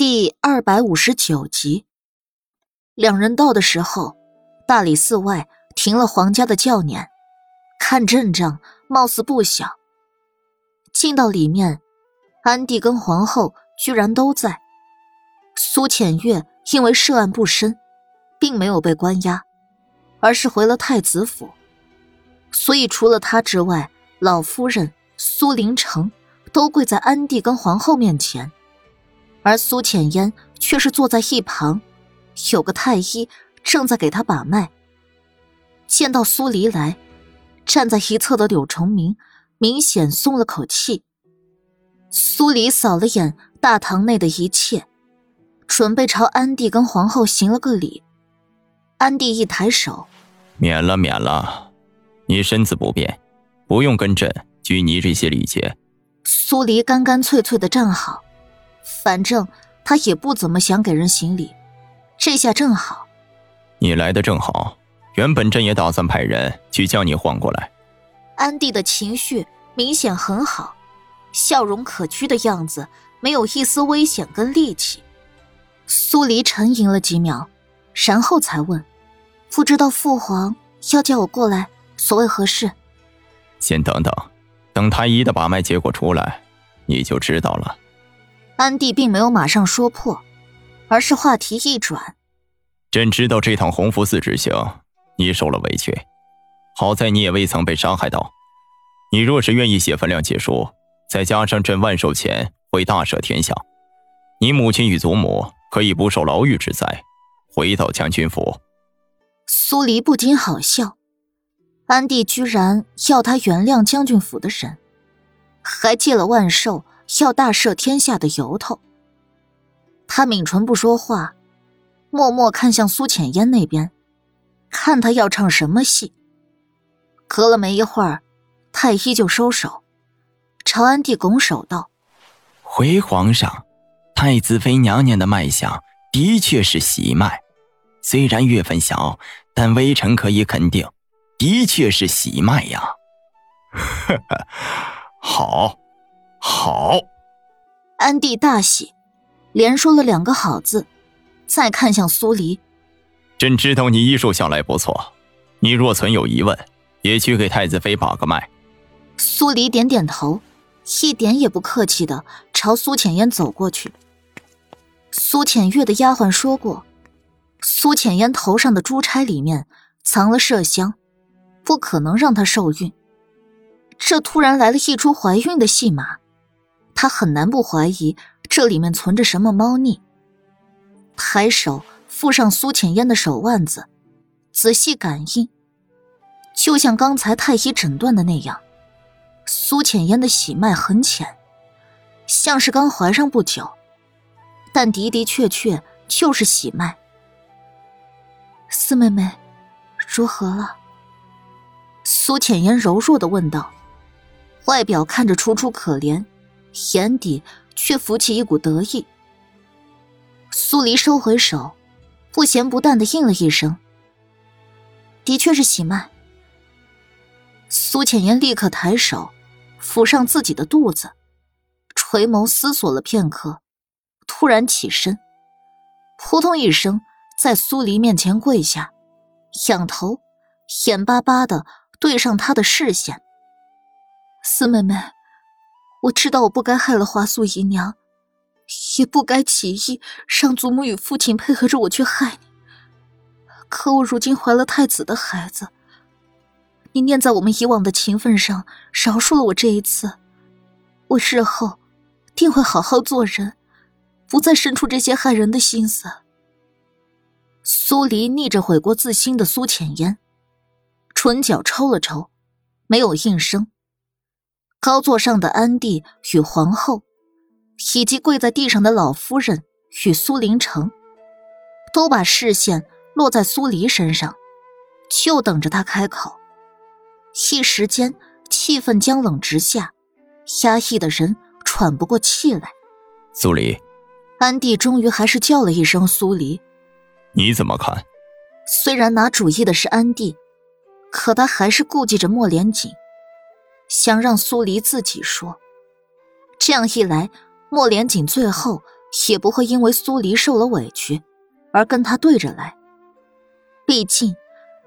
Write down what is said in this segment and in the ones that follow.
第二百五十九集，两人到的时候，大理寺外停了皇家的轿辇，看阵仗，貌似不小。进到里面，安帝跟皇后居然都在。苏浅月因为涉案不深，并没有被关押，而是回了太子府，所以除了他之外，老夫人苏林城都跪在安帝跟皇后面前。而苏浅烟却是坐在一旁，有个太医正在给他把脉。见到苏黎来，站在一侧的柳崇明明显松了口气。苏黎扫了眼大堂内的一切，准备朝安帝跟皇后行了个礼。安帝一抬手，免了，免了，你身子不便，不用跟朕拘泥这些礼节。苏黎干干脆脆的站好。反正他也不怎么想给人行礼，这下正好。你来的正好，原本朕也打算派人去叫你换过来。安帝的情绪明显很好，笑容可掬的样子，没有一丝危险跟戾气。苏黎沉吟了几秒，然后才问：“不知道父皇要叫我过来，所谓何事？”先等等，等太医的把脉结果出来，你就知道了。安帝并没有马上说破，而是话题一转：“朕知道这趟洪福寺之行，你受了委屈，好在你也未曾被伤害到。你若是愿意写份谅解书，再加上朕万寿前会大赦天下，你母亲与祖母可以不受牢狱之灾，回到将军府。”苏黎不禁好笑，安帝居然要他原谅将军府的人，还借了万寿。要大赦天下的由头。他抿唇不说话，默默看向苏浅烟那边，看他要唱什么戏。隔了没一会儿，太医就收手，朝安帝拱手道：“回皇上，太子妃娘娘的脉象的确是喜脉，虽然月份小，但微臣可以肯定，的确是喜脉呀。”呵呵，好。好，安帝大喜，连说了两个好字，再看向苏黎。朕知道你医术向来不错，你若存有疑问，也去给太子妃把个脉。苏黎点点头，一点也不客气的朝苏浅烟走过去。苏浅月的丫鬟说过，苏浅烟头上的珠钗里面藏了麝香，不可能让她受孕。这突然来了一出怀孕的戏码。他很难不怀疑这里面存着什么猫腻。抬手附上苏浅烟的手腕子，仔细感应，就像刚才太医诊断的那样，苏浅烟的喜脉很浅，像是刚怀上不久，但的的确确就是喜脉。四妹妹，如何了？苏浅烟柔弱的问道，外表看着楚楚可怜。眼底却浮起一股得意。苏黎收回手，不咸不淡的应了一声：“的确是喜脉。”苏浅烟立刻抬手抚上自己的肚子，垂眸思索了片刻，突然起身，扑通一声在苏黎面前跪下，仰头，眼巴巴的对上他的视线：“四妹妹。”我知道我不该害了华素姨娘，也不该起意让祖母与父亲配合着我去害你。可我如今怀了太子的孩子，你念在我们以往的情分上，饶恕了我这一次。我日后定会好好做人，不再生出这些害人的心思。苏黎逆着悔过自新的苏浅烟，唇角抽了抽，没有应声。高座上的安帝与皇后，以及跪在地上的老夫人与苏林城，都把视线落在苏黎身上，就等着他开口。一时间，气氛僵冷直下，压抑的人喘不过气来。苏黎，安帝终于还是叫了一声苏黎。你怎么看？虽然拿主意的是安帝，可他还是顾忌着莫连锦。想让苏黎自己说，这样一来，莫连锦最后也不会因为苏黎受了委屈而跟他对着来。毕竟，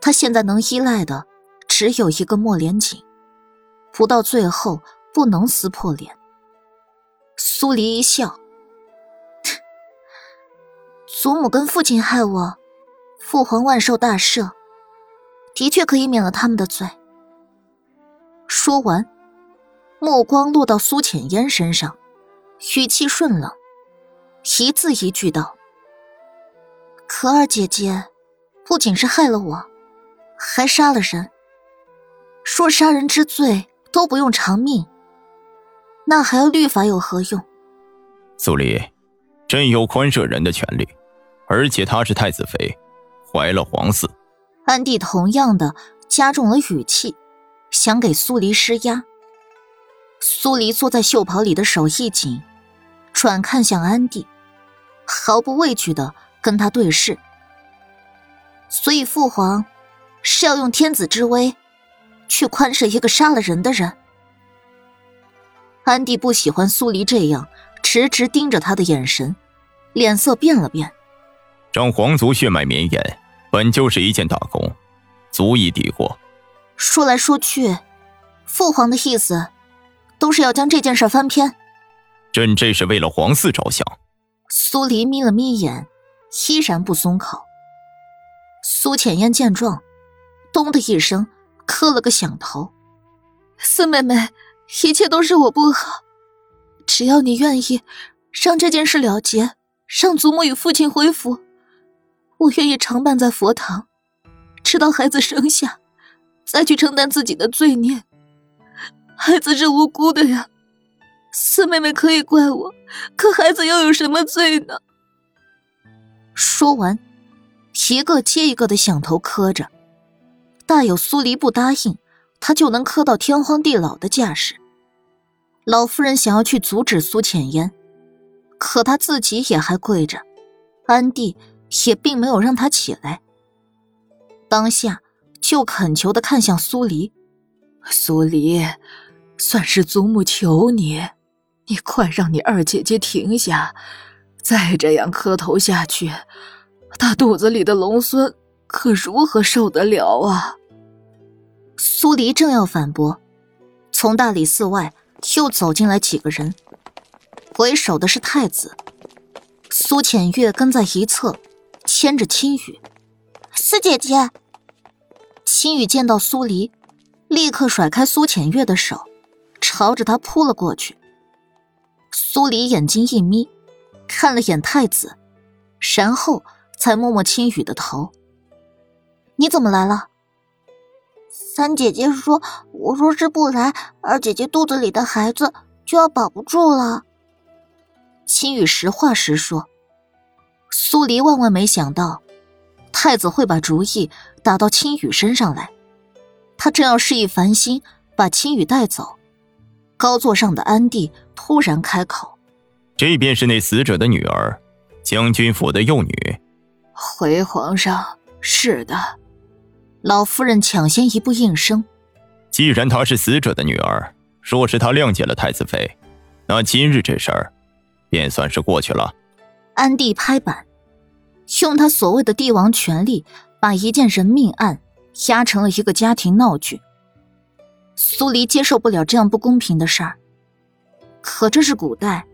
他现在能依赖的只有一个莫连锦，不到最后不能撕破脸。苏黎一笑：“祖母跟父亲害我，父皇万寿大赦，的确可以免了他们的罪。”说完，目光落到苏浅烟身上，语气顺冷，一字一句道：“可儿姐姐。”不仅是害了我，还杀了人。说杀人之罪都不用偿命，那还要律法有何用？苏黎，朕有宽赦人的权利，而且她是太子妃，怀了皇嗣。安帝同样的加重了语气，想给苏黎施压。苏黎坐在袖袍里的手一紧，转看向安帝，毫不畏惧的跟他对视。所以，父皇是要用天子之威去宽赦一个杀了人的人。安帝不喜欢苏黎这样直直盯着他的眼神，脸色变了变。让皇族血脉绵延，本就是一件大功，足以抵过。说来说去，父皇的意思都是要将这件事翻篇。朕这是为了皇嗣着想。苏黎眯了眯眼，依然不松口。苏浅烟见状，咚的一声磕了个响头。四妹妹，一切都是我不好，只要你愿意让这件事了结，让祖母与父亲恢复，我愿意常伴在佛堂，直到孩子生下，再去承担自己的罪孽。孩子是无辜的呀，四妹妹可以怪我，可孩子又有什么罪呢？说完。一个接一个的响头磕着，大有苏黎不答应，他就能磕到天荒地老的架势。老夫人想要去阻止苏浅烟，可她自己也还跪着，安帝也并没有让她起来。当下就恳求的看向苏黎：“苏黎，算是祖母求你，你快让你二姐姐停下，再这样磕头下去。”她肚子里的龙孙可如何受得了啊？苏黎正要反驳，从大理寺外又走进来几个人，为首的是太子苏浅月，跟在一侧，牵着青羽。四姐姐，青雨见到苏黎，立刻甩开苏浅月的手，朝着他扑了过去。苏黎眼睛一眯，看了眼太子，然后。才摸摸青雨的头。你怎么来了？三姐姐说：“我若是不来，二姐姐肚子里的孩子就要保不住了。”青雨实话实说。苏黎万万没想到，太子会把主意打到青羽身上来。他正要示意繁星把青羽带走，高座上的安帝突然开口：“这便是那死者的女儿，将军府的幼女。”回皇上，是的。老夫人抢先一步应声。既然她是死者的女儿，若是她谅解了太子妃，那今日这事儿，便算是过去了。安帝拍板，用他所谓的帝王权力，把一件人命案压成了一个家庭闹剧。苏黎接受不了这样不公平的事儿，可这是古代，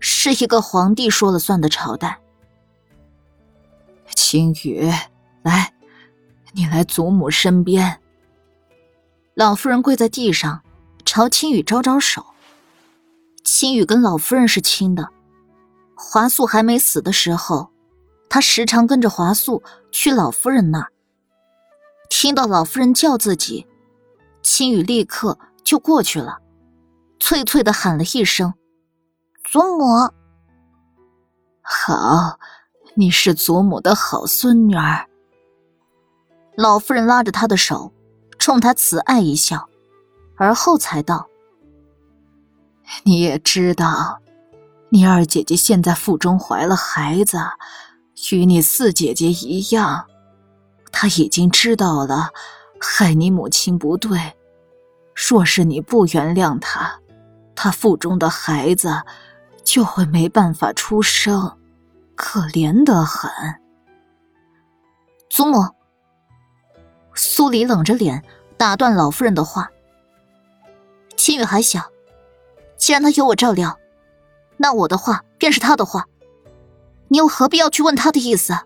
是一个皇帝说了算的朝代。青雨，来，你来祖母身边。老夫人跪在地上，朝青雨招招手。青雨跟老夫人是亲的，华素还没死的时候，他时常跟着华素去老夫人那儿。听到老夫人叫自己，青羽立刻就过去了，脆脆的喊了一声：“祖母。”好。你是祖母的好孙女儿。老夫人拉着他的手，冲他慈爱一笑，而后才道：“你也知道，你二姐姐现在腹中怀了孩子，与你四姐姐一样，她已经知道了害你母亲不对。若是你不原谅她，她腹中的孩子就会没办法出生，可怜得很。祖母，苏黎冷着脸打断老夫人的话。青雨还小，既然他有我照料，那我的话便是他的话，你又何必要去问他的意思？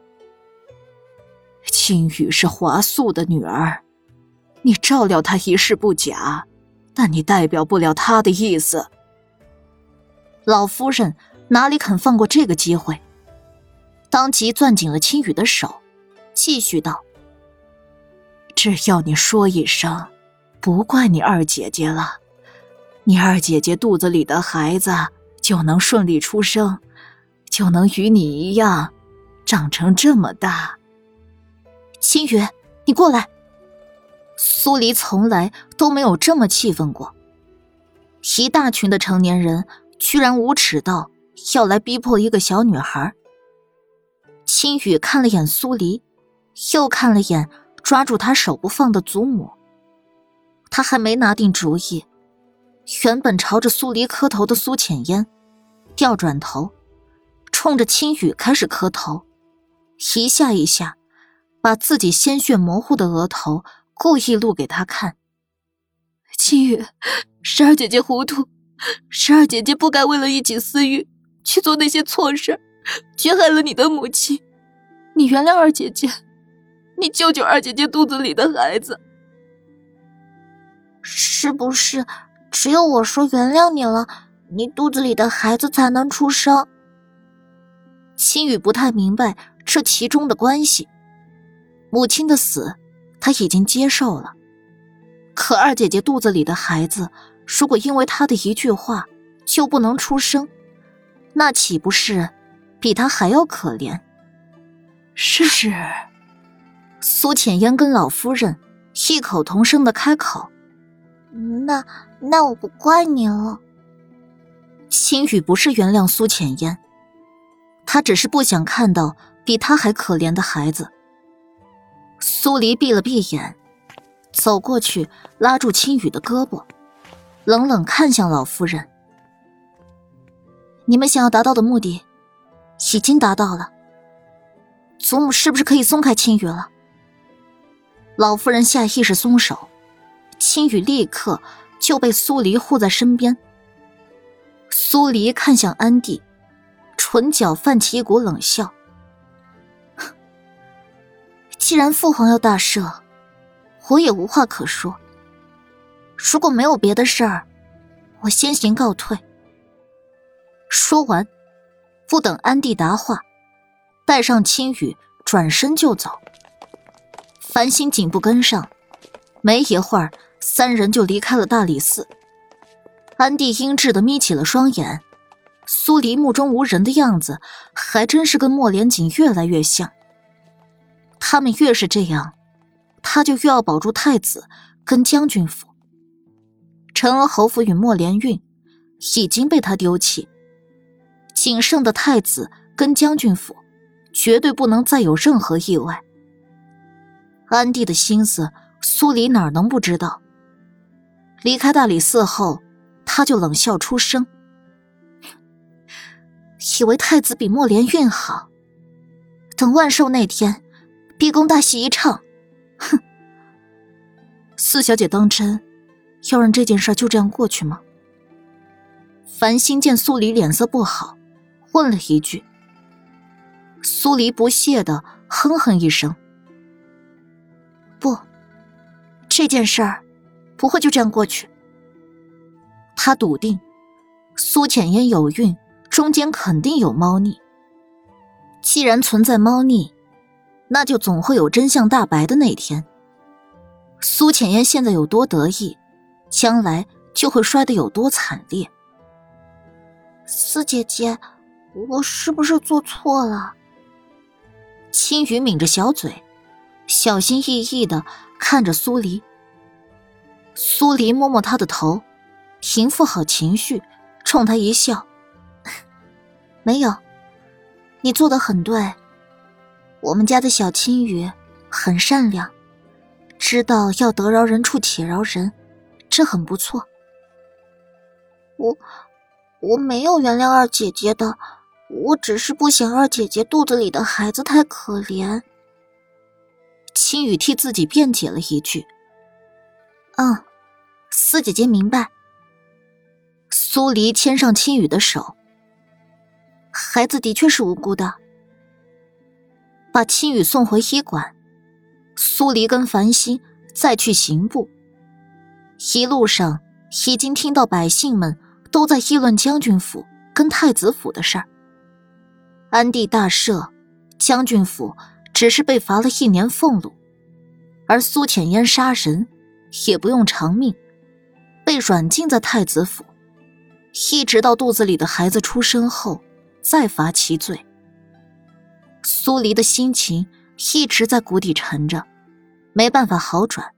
青羽是华素的女儿，你照料她一事不假，但你代表不了她的意思。老夫人哪里肯放过这个机会，当即攥紧了青羽的手，继续道：“只要你说一声，不怪你二姐姐了，你二姐姐肚子里的孩子就能顺利出生，就能与你一样，长成这么大。”青雨，你过来。苏黎从来都没有这么气愤过，一大群的成年人。居然无耻到要来逼迫一个小女孩。青雨看了眼苏黎，又看了眼抓住他手不放的祖母。他还没拿定主意，原本朝着苏黎磕头的苏浅烟，调转头，冲着青雨开始磕头，一下一下，把自己鲜血模糊的额头故意露给他看。青雨，十二姐姐糊涂。十二姐姐不该为了一己私欲去做那些错事，却害了你的母亲。你原谅二姐姐，你救救二姐姐肚子里的孩子。是不是只有我说原谅你了，你肚子里的孩子才能出生？青雨不太明白这其中的关系。母亲的死，他已经接受了，可二姐姐肚子里的孩子。如果因为她的一句话就不能出生，那岂不是比他还要可怜？是是。苏浅烟跟老夫人异口同声的开口：“那那我不怪你了。”心雨不是原谅苏浅烟，他只是不想看到比他还可怜的孩子。苏黎闭了闭眼，走过去拉住青雨的胳膊。冷冷看向老夫人：“你们想要达到的目的，已经达到了。祖母是不是可以松开青雨了？”老夫人下意识松手，青雨立刻就被苏黎护在身边。苏黎看向安迪，唇角泛起一股冷笑：“ 既然父皇要大赦，我也无话可说。”如果没有别的事儿，我先行告退。说完，不等安帝答话，带上青雨，转身就走。繁星紧步跟上，没一会儿，三人就离开了大理寺。安帝阴鸷的眯起了双眼，苏黎目中无人的样子，还真是跟莫连锦越来越像。他们越是这样，他就越要保住太子跟将军府。陈娥侯府与莫连运已经被他丢弃，仅剩的太子跟将军府，绝对不能再有任何意外。安帝的心思，苏黎哪能不知道？离开大理寺后，他就冷笑出声，以为太子比莫连运好，等万寿那天，逼宫大戏一唱，哼！四小姐当真？要让这件事就这样过去吗？繁星见苏黎脸色不好，问了一句。苏黎不屑的哼哼一声：“不，这件事儿不会就这样过去。”他笃定，苏浅烟有孕，中间肯定有猫腻。既然存在猫腻，那就总会有真相大白的那天。苏浅烟现在有多得意？将来就会摔得有多惨烈。四姐姐，我是不是做错了？青雨抿着小嘴，小心翼翼的看着苏黎。苏黎摸摸他的头，平复好情绪，冲他一笑：“没有，你做的很对。我们家的小青雨很善良，知道要得饶人处且饶人。”这很不错。我，我没有原谅二姐姐的，我只是不想二姐姐肚子里的孩子太可怜。青雨替自己辩解了一句：“嗯，四姐姐明白。”苏黎牵上青雨的手，孩子的确是无辜的。把青雨送回医馆，苏黎跟繁星再去刑部。一路上已经听到百姓们都在议论将军府跟太子府的事儿。安帝大赦，将军府只是被罚了一年俸禄，而苏浅烟杀人也不用偿命，被软禁在太子府，一直到肚子里的孩子出生后再罚其罪。苏黎的心情一直在谷底沉着，没办法好转。